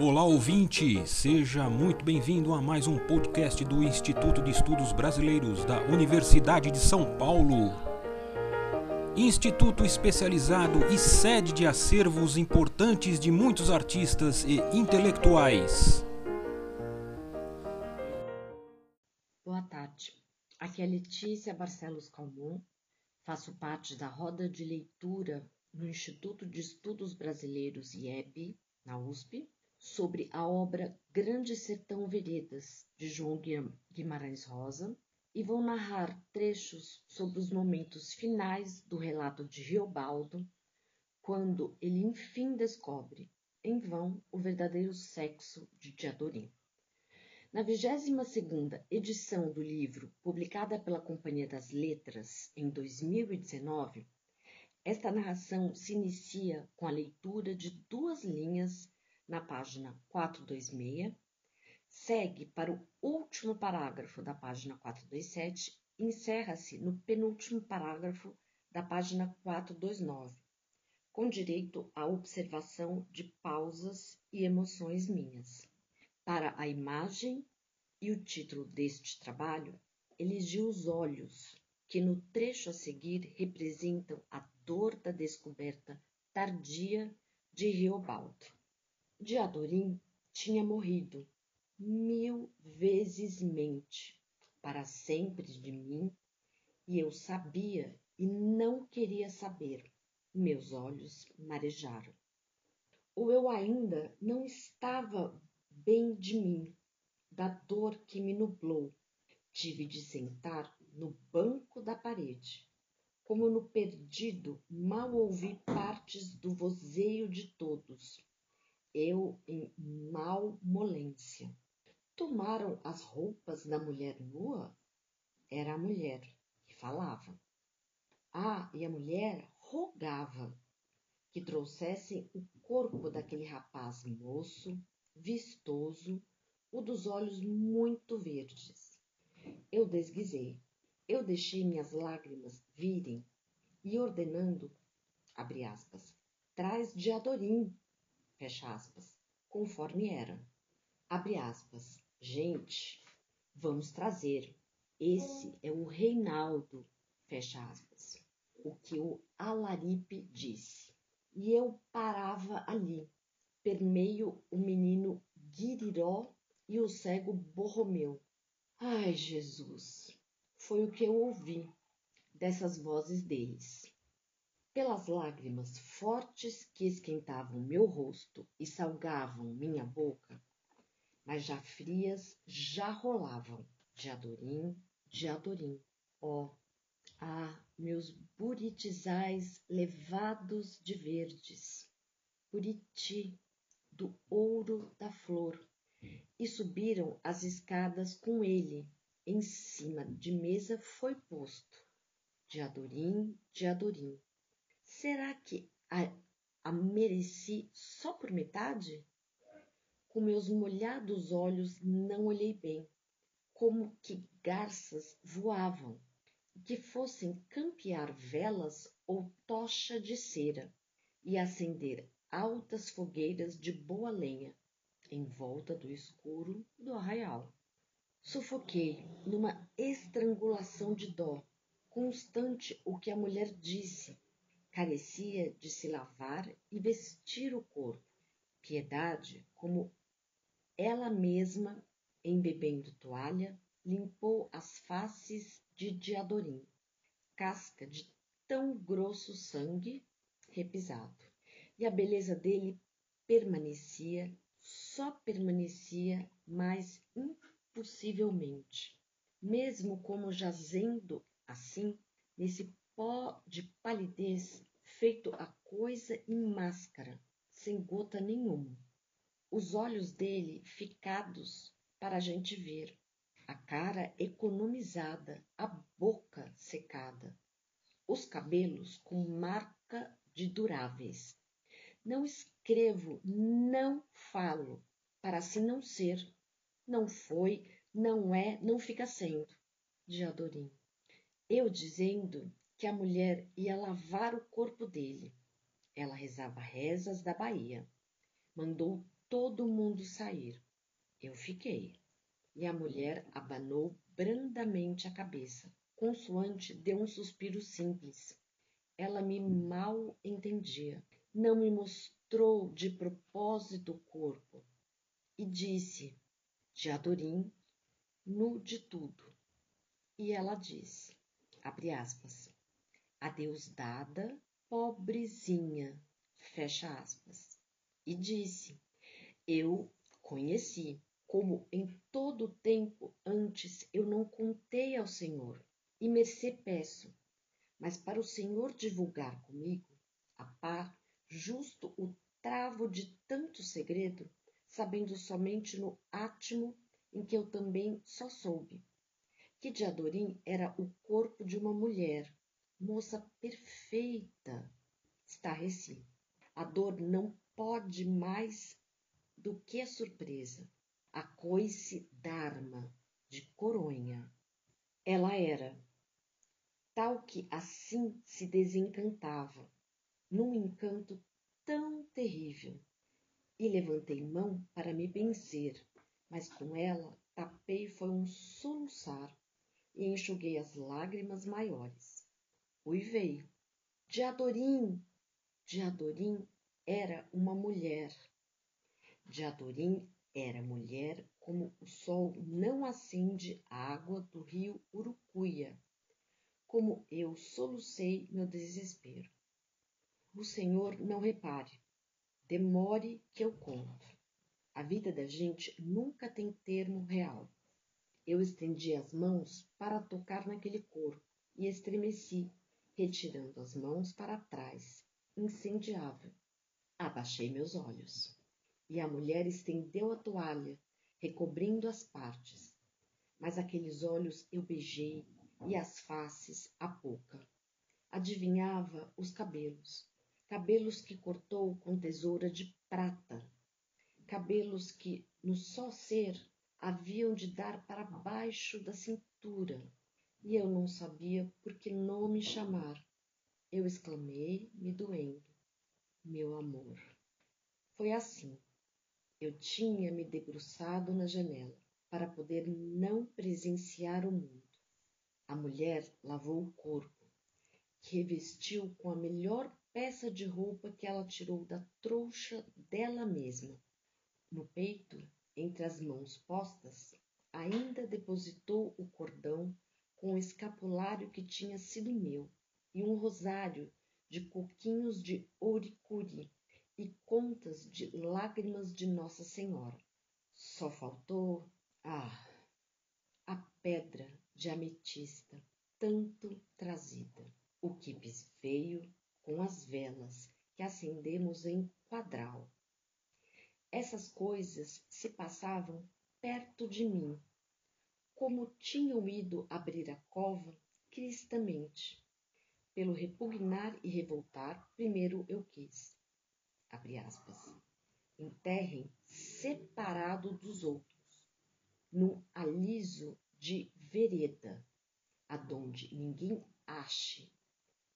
Olá ouvinte, seja muito bem-vindo a mais um podcast do Instituto de Estudos Brasileiros da Universidade de São Paulo. Instituto especializado e sede de acervos importantes de muitos artistas e intelectuais. Boa tarde, aqui é Letícia Barcelos Calmon, faço parte da roda de leitura no Instituto de Estudos Brasileiros IEB, na USP, sobre a obra Grande Sertão Veredas, de João Guimarães Rosa, e vou narrar trechos sobre os momentos finais do relato de Riobaldo, quando ele enfim descobre, em vão, o verdadeiro sexo de Diadorim. Na 22ª edição do livro, publicada pela Companhia das Letras em 2019, esta narração se inicia com a leitura de duas linhas na página 426, segue para o último parágrafo da página 427 e encerra-se no penúltimo parágrafo da página 429, com direito à observação de pausas e emoções minhas. Para a imagem e o título deste trabalho, elegi os olhos, que no trecho a seguir representam a dor da descoberta tardia de Riobaldo. Diadorim tinha morrido mil vezes mente para sempre de mim, e eu sabia e não queria saber. Meus olhos marejaram. Ou eu ainda não estava bem de mim, da dor que me nublou. Tive de sentar no banco da parede. Como no perdido, mal ouvi partes do vozeio de todos eu em malmolência. Tomaram as roupas da mulher nua? Era a mulher que falava. Ah, e a mulher rogava que trouxessem o corpo daquele rapaz moço, vistoso, o dos olhos muito verdes. Eu desguisei, eu deixei minhas lágrimas virem e ordenando, abre aspas, traz de Adorim, fecha aspas, conforme era. Abre aspas, gente, vamos trazer. Esse é o Reinaldo, fecha aspas, o que o Alaripe disse. E eu parava ali, permeio o menino Guiriró e o cego Borromeu. Ai, Jesus! Foi o que eu ouvi dessas vozes deles pelas lágrimas fortes que esquentavam meu rosto e salgavam minha boca, mas já frias já rolavam de adorim, de adorim. Ó, oh, ah, meus buritizais levados de verdes, buriti do ouro da flor, e subiram as escadas com ele, em cima de mesa foi posto, de adorim, de adorim Será que a, a mereci só por metade? Com meus molhados olhos não olhei bem, como que garças voavam, que fossem campear velas ou tocha de cera e acender altas fogueiras de boa lenha em volta do escuro do arraial. Sufoquei numa estrangulação de dó, constante o que a mulher disse, carecia de se lavar e vestir o corpo. Piedade, como ela mesma, embebendo toalha, limpou as faces de Diadorim, casca de tão grosso sangue repisado. E a beleza dele permanecia, só permanecia mais impossivelmente, mesmo como jazendo assim nesse pó de palidez feito a coisa em máscara, sem gota nenhuma. Os olhos dele ficados para a gente ver, a cara economizada, a boca secada, os cabelos com marca de duráveis. Não escrevo, não falo, para assim não ser. Não foi, não é, não fica sendo. De Adorim. Eu dizendo que a mulher ia lavar o corpo dele. Ela rezava rezas da Bahia. Mandou todo mundo sair. Eu fiquei. E a mulher abanou brandamente a cabeça. Consoante deu um suspiro simples. Ela me mal entendia. Não me mostrou de propósito o corpo. E disse, de Adorim, nu de tudo. E ela disse, abre aspas, adeus dada, pobrezinha, fecha aspas. E disse, eu conheci, como em todo tempo antes eu não contei ao Senhor, e mercê peço, mas para o Senhor divulgar comigo, a par, justo o travo de tanto segredo, sabendo somente no átimo em que eu também só soube, que de Adorim era o corpo de uma mulher, moça perfeita. Estarreci. A dor não pode mais do que a surpresa a coice d'arma de coronha. Ela era, tal que assim se desencantava, num encanto tão terrível, e levantei mão para me benzer, mas com ela tapei foi um soluçar e enxuguei as lágrimas maiores. Uivei. De Adorim! De Adorim era uma mulher. De Adorim era mulher como o sol não acende a água do rio Urucuia, como eu solucei meu desespero. O Senhor não repare, demore que eu conto. A vida da gente nunca tem termo real. Eu estendi as mãos para tocar naquele corpo e estremeci, retirando as mãos para trás, incendiável. Abaixei meus olhos e a mulher estendeu a toalha, recobrindo as partes. Mas aqueles olhos eu beijei e as faces a pouca. Adivinhava os cabelos, cabelos que cortou com tesoura de prata, cabelos que, no só ser, haviam de dar para baixo da cintura, e eu não sabia por que nome chamar. Eu exclamei, me doendo, meu amor. Foi assim eu tinha me debruçado na janela para poder não presenciar o mundo. A mulher lavou o corpo, revestiu com a melhor peça de roupa que ela tirou da trouxa dela mesma. No peito, entre as mãos postas, ainda depositou o cordão com o escapulário que tinha sido meu e um rosário de coquinhos de ouricuri e contas de lágrimas de Nossa Senhora. Só faltou, ah, a pedra de ametista tanto trazida. O quipes veio com as velas que acendemos em quadral. Essas coisas se passavam perto de mim, como tinham ido abrir a cova cristamente. Pelo repugnar e revoltar, primeiro eu quis abre aspas, enterrem separado dos outros, num aliso de vereda, aonde ninguém ache,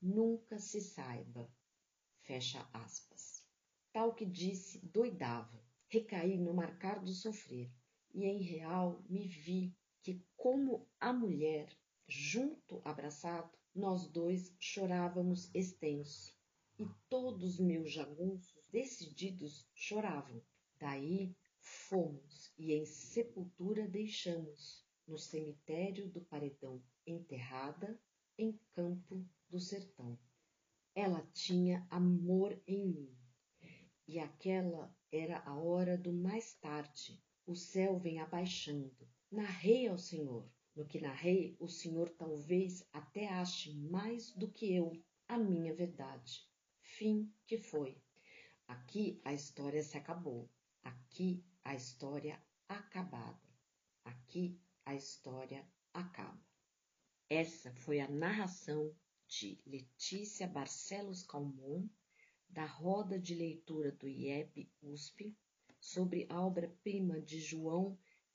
nunca se saiba, fecha aspas. Tal que disse doidava, recaí no marcar do sofrer, e em real me vi que, como a mulher, junto abraçado, nós dois chorávamos extenso, e todos meus jagunços decididos choravam. Daí fomos e em sepultura deixamos, no cemitério do paredão, enterrada em campo do sertão. Ela tinha amor em mim, e aquela era a hora do mais tarde. O céu vem abaixando. Narrei ao Senhor. No que narrei, o Senhor talvez até ache mais do que eu a minha verdade. Fim que foi. Aqui a história se acabou. Aqui a história acabada. Aqui a história acaba. Essa foi a narração de Letícia Barcelos Calmon, da roda de leitura do IEP USP, sobre a obra-prima de João